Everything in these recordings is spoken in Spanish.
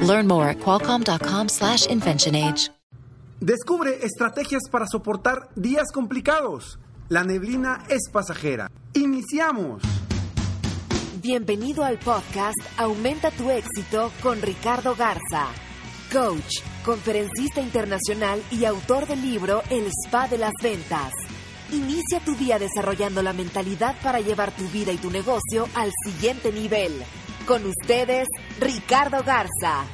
Learn more at qualcomm.com/inventionage. Descubre estrategias para soportar días complicados. La neblina es pasajera. Iniciamos. Bienvenido al podcast Aumenta tu éxito con Ricardo Garza, coach, conferencista internacional y autor del libro El Spa de las Ventas. Inicia tu día desarrollando la mentalidad para llevar tu vida y tu negocio al siguiente nivel. Con ustedes, Ricardo Garza.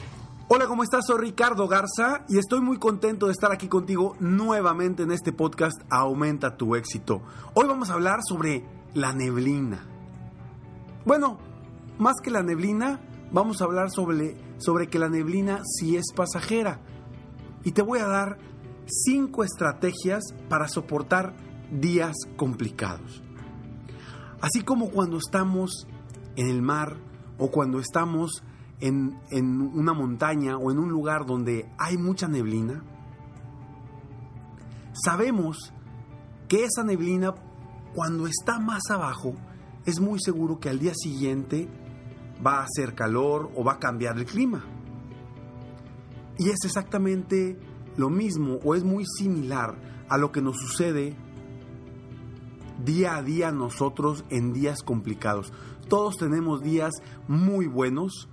Hola, ¿cómo estás? Soy Ricardo Garza y estoy muy contento de estar aquí contigo nuevamente en este podcast Aumenta tu éxito. Hoy vamos a hablar sobre la neblina. Bueno, más que la neblina, vamos a hablar sobre, sobre que la neblina sí es pasajera. Y te voy a dar cinco estrategias para soportar días complicados. Así como cuando estamos en el mar o cuando estamos en, en, una montaña o en un lugar donde hay mucha neblina, sabemos que esa neblina cuando está más abajo es muy seguro que al día siguiente va a hacer calor o va a cambiar el clima. Y es exactamente lo mismo o es muy similar a lo que nos sucede día a día nosotros en días complicados. Todos tenemos días muy buenos,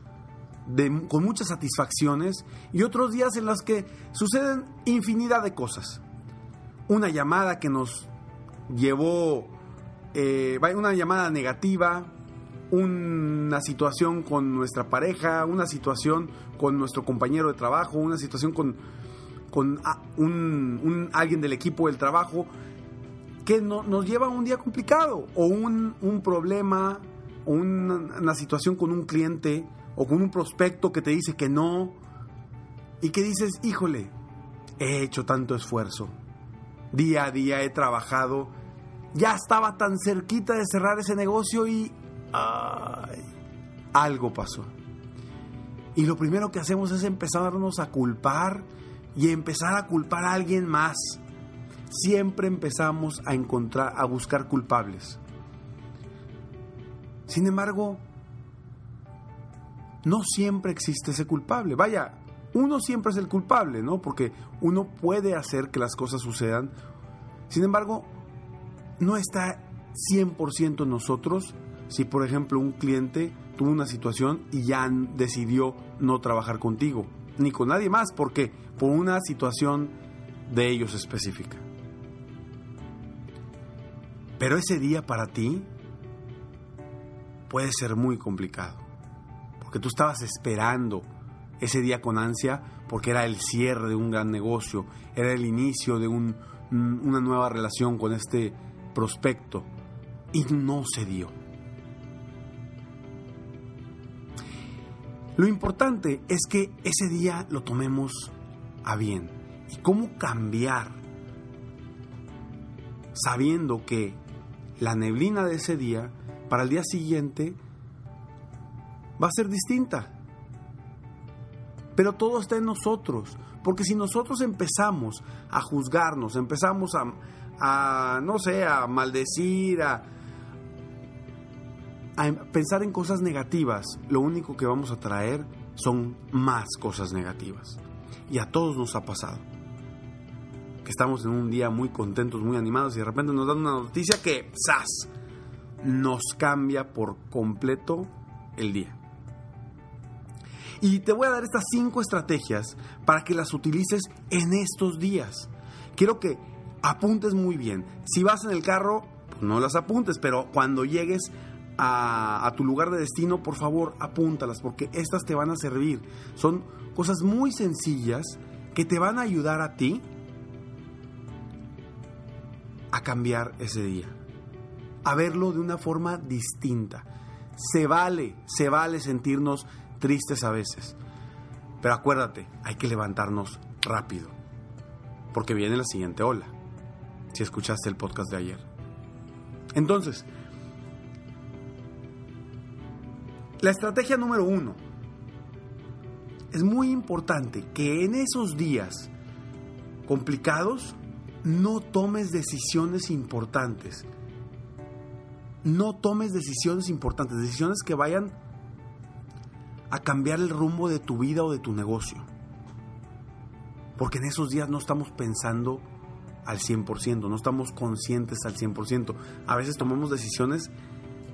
de, con muchas satisfacciones y otros días en los que suceden infinidad de cosas. Una llamada que nos llevó, eh, una llamada negativa, una situación con nuestra pareja, una situación con nuestro compañero de trabajo, una situación con, con un, un, alguien del equipo del trabajo que no, nos lleva a un día complicado o un, un problema o una, situación con un cliente o con un prospecto que te dice que no y que dices, híjole, he hecho tanto esfuerzo, día a día he trabajado, ya estaba tan cerquita de cerrar ese negocio y algo pasó. Y lo primero que hacemos es empezarnos a culpar y empezar a culpar a alguien más. Siempre empezamos a encontrar, a buscar culpables. Sin embargo, no siempre existe ese culpable. Vaya, uno siempre es el culpable, ¿no? Porque uno puede hacer que las cosas sucedan. Sin embargo, no está 100% en nosotros si, por ejemplo, un cliente tuvo una situación y ya decidió no trabajar contigo, ni con nadie más, porque por una situación de ellos específica. Pero ese día para ti puede ser muy complicado que tú estabas esperando ese día con ansia porque era el cierre de un gran negocio, era el inicio de un, una nueva relación con este prospecto y no se dio. Lo importante es que ese día lo tomemos a bien. ¿Y cómo cambiar? Sabiendo que la neblina de ese día, para el día siguiente, va a ser distinta. Pero todo está en nosotros, porque si nosotros empezamos a juzgarnos, empezamos a, no sé, a maldecir, a, a pensar en cosas negativas, lo único que vamos a traer son más cosas negativas. Y a todos nos ha pasado. Que estamos en un día muy contentos, muy animados y de repente nos dan una noticia que, ¡zas!, nos cambia por completo el día. Y te voy a dar estas cinco estrategias para que las utilices en estos días. Quiero que apuntes muy bien. Si vas en el carro, pues no las apuntes, pero cuando llegues a, a, tu lugar de destino, por favor, apúntalas, porque estas te van a servir. Son cosas muy sencillas que te van a ayudar a ti a cambiar ese día, a verlo de una forma distinta. Se vale, se vale sentirnos tristes a veces. Pero acuérdate, hay que levantarnos rápido. porque viene la siguiente ola, si escuchaste el podcast de ayer. Entonces, la estrategia número uno, es muy importante que en esos días complicados no tomes decisiones importantes. No tomes decisiones importantes, decisiones que vayan a cambiar el rumbo de tu vida o de tu negocio. Porque en esos días no estamos pensando al 100%, no estamos conscientes al 100%. A veces tomamos decisiones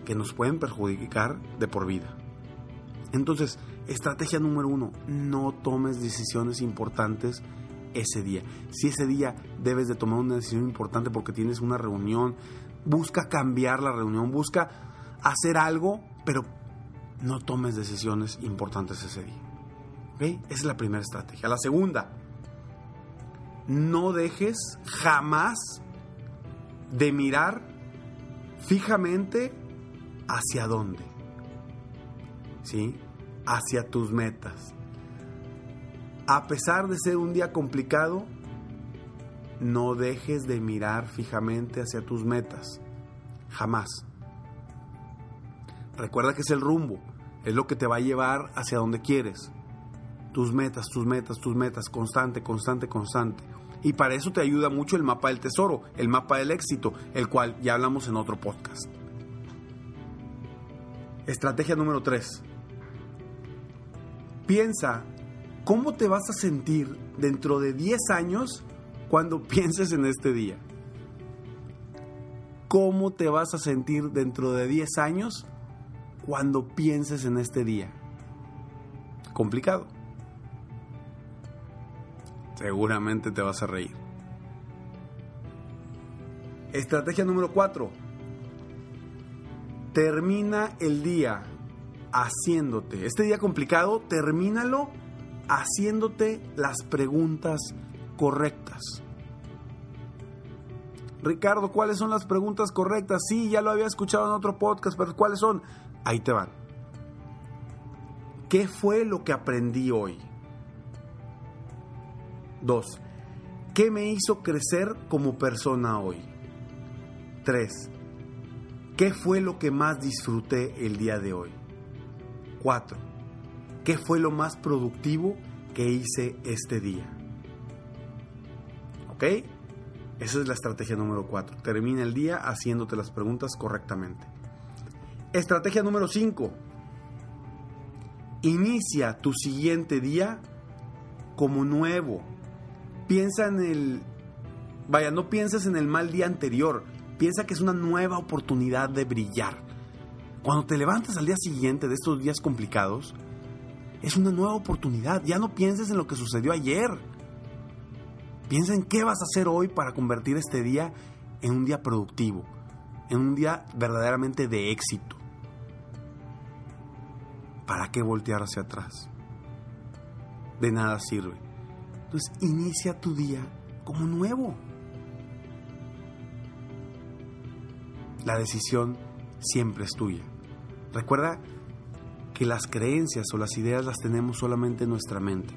que nos pueden perjudicar de por vida. Entonces, estrategia número uno, no tomes decisiones importantes ese día. Si ese día debes de tomar una decisión importante porque tienes una reunión, busca cambiar la reunión, busca hacer algo, pero no tomes decisiones importantes ese día. Esa es la primera estrategia. La segunda, no dejes jamás de mirar fijamente hacia dónde. ¿Sí? Hacia tus metas. A pesar de ser un día complicado, no dejes de mirar fijamente hacia tus metas. Jamás. Recuerda que es el rumbo, es lo que te va a llevar hacia donde quieres. Tus metas, tus metas, tus metas, constante, constante, constante. Y para eso te ayuda mucho el mapa del tesoro, el mapa del éxito, el cual ya hablamos en otro podcast. Estrategia número 3. Piensa cómo te vas a sentir dentro de 10 años cuando pienses en este día. ¿Cómo te vas a sentir dentro de 10 años cuando pienses en este día? Complicado. Seguramente te vas a reír. Estrategia número 4. Termina el día haciéndote. Este día complicado, termínalo haciéndote las preguntas correctas. Ricardo, ¿cuáles son las preguntas correctas? Sí, ya lo había escuchado en otro podcast, pero ¿cuáles son? Ahí te van. ¿Qué fue lo que aprendí hoy? Dos, ¿qué me hizo crecer como persona hoy? Tres, ¿qué fue lo que más disfruté el día de hoy? Cuatro, ¿qué fue lo más productivo que hice este día? ¿Ok? Esa es la estrategia número 4. Termina el día haciéndote las preguntas correctamente. Estrategia número 5. Inicia tu siguiente día como nuevo. Piensa en el... Vaya, no pienses en el mal día anterior. Piensa que es una nueva oportunidad de brillar. Cuando te levantas al día siguiente de estos días complicados, es una nueva oportunidad. Ya no pienses en lo que sucedió ayer. Piensa en qué vas a hacer hoy para convertir este día en un día productivo, en un día verdaderamente de éxito. ¿Para qué voltear hacia atrás? De nada sirve. Entonces inicia tu día como nuevo. La decisión siempre es tuya. Recuerda que las creencias o las ideas las tenemos solamente en nuestra mente.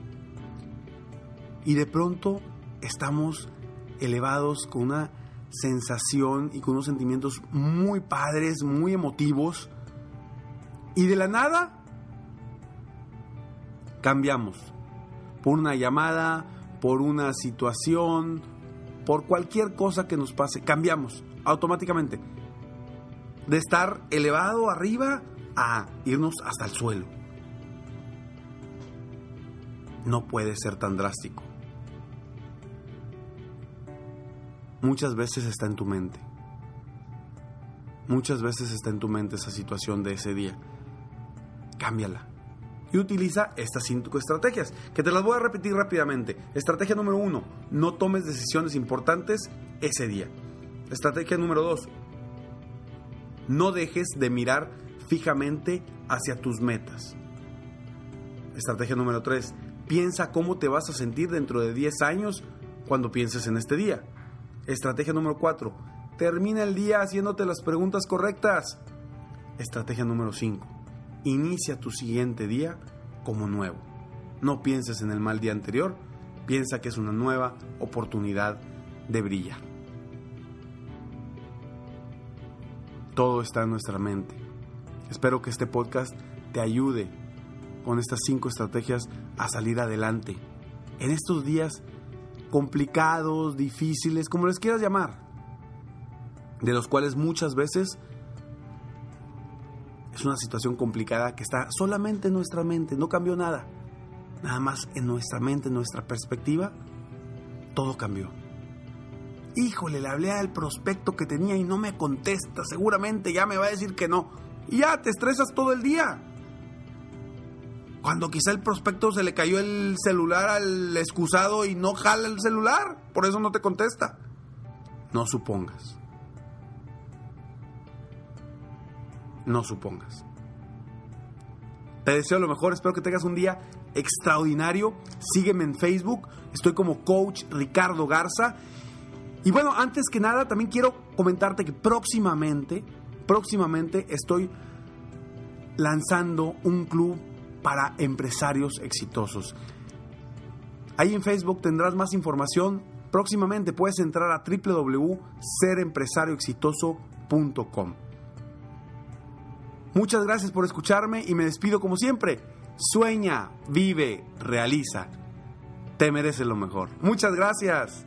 Y de pronto estamos elevados con una sensación y con unos sentimientos muy padres, muy emotivos. Y de la nada cambiamos. Por una llamada, por una situación, por cualquier cosa que nos pase, cambiamos automáticamente. De estar elevado arriba irnos hasta el suelo. No puede ser tan drástico. muchas veces está en tu mente. Muchas veces está en tu mente esa situación de ese día. Cámbiala. Y utiliza estas cinco estrategias, que te las voy a repetir rápidamente. Estrategia número uno, no tomes decisiones importantes ese día. Estrategia número dos, no dejes de mirar fijamente hacia tus metas. Estrategia número tres, piensa cómo te vas a sentir dentro de 10 años cuando pienses en este día. Estrategia número 4. Termina el día haciéndote las preguntas correctas. Estrategia número 5. Inicia tu siguiente día como nuevo. No pienses en el mal día anterior, piensa que es una nueva oportunidad de brillar. Todo está en nuestra mente. Espero que este podcast te ayude con estas cinco estrategias a salir adelante. En estos días complicados, difíciles, como les quieras llamar, de los cuales muchas veces es una situación complicada que está solamente en nuestra mente, no cambió nada. Nada más en nuestra mente, en nuestra perspectiva, todo cambió. Híjole, le hablé al prospecto que tenía y no me contesta, seguramente ya me va a decir que no. Y ya te estresas todo el día. Cuando quizá el prospecto se le cayó el celular al excusado y no jala el celular, por eso no te contesta. No supongas. No supongas. Te deseo lo mejor, espero que tengas un día extraordinario. Sígueme en Facebook, estoy como coach Ricardo Garza. Y bueno, antes que nada, también quiero comentarte que próximamente, próximamente estoy lanzando un club para empresarios exitosos. Ahí en Facebook tendrás más información. Próximamente puedes entrar a www.serempresarioexitoso.com. Muchas gracias por escucharme y me despido como siempre. Sueña, vive, realiza. Te mereces lo mejor. Muchas gracias.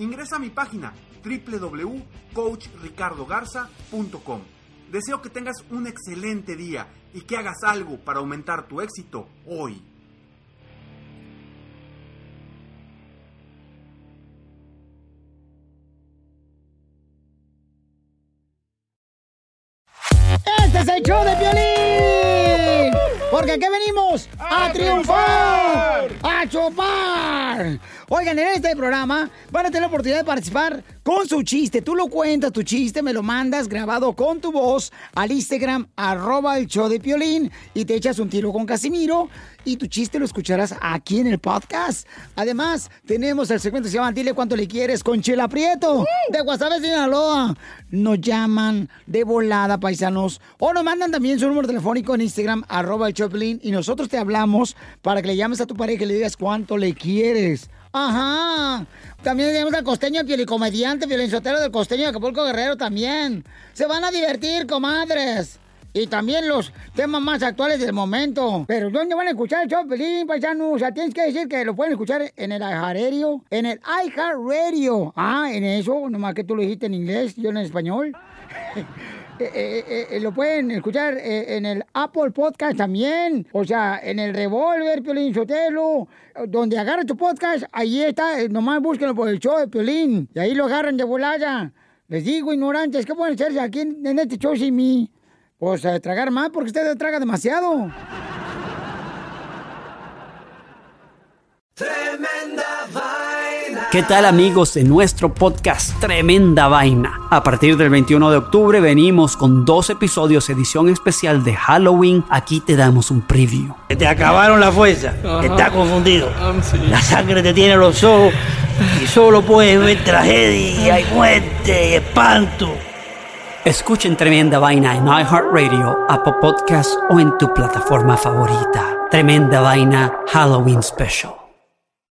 ingresa a mi página www.coachricardogarza.com. Deseo que tengas un excelente día y que hagas algo para aumentar tu éxito hoy. Este es el show de Piolín. Porque aquí venimos a, triunfar, a chupar. Oigan, en este programa van a tener la oportunidad de participar con su chiste. Tú lo cuentas, tu chiste, me lo mandas grabado con tu voz al Instagram, arroba el show de Piolín, y te echas un tiro con Casimiro, y tu chiste lo escucharás aquí en el podcast. Además, tenemos el segmento que se llama Dile cuánto le quieres con Chela Prieto, de Guasave, Sinaloa. Nos llaman de volada, paisanos, o nos mandan también su número telefónico en Instagram, arroba el Choplin, y nosotros te hablamos para que le llames a tu pareja y le digas cuánto le quieres. Ajá. También tenemos al costeño pielicomediante, violinsotero del costeño de Acapulco Guerrero también. Se van a divertir, comadres. Y también los temas más actuales del momento. Pero ¿dónde van a escuchar el show, Pelín, paisano? O sea, tienes que decir que lo pueden escuchar en el iHeartRadio. En el iHeartRadio. Ah, en eso, nomás que tú lo dijiste en inglés, yo en español. Eh, eh, eh, lo pueden escuchar en el Apple Podcast también. O sea, en el Revolver, Piolín Sotelo. Donde agarra tu podcast, ahí está. nomás búsquenlo por el show de Piolín. Y ahí lo agarran de volada. Les digo, ignorantes, ¿qué pueden hacerse aquí en, en este show sin mí? Pues eh, tragar más porque ustedes tragan demasiado. ¿Qué tal amigos de nuestro podcast Tremenda Vaina? A partir del 21 de octubre venimos con dos episodios edición especial de Halloween. Aquí te damos un preview. Te acabaron la fuerza, estás confundido. La sangre te tiene los ojos y solo puedes ver tragedia y muerte y espanto. Escuchen Tremenda Vaina en iHeartRadio, Apple Podcast o en tu plataforma favorita. Tremenda Vaina Halloween Special.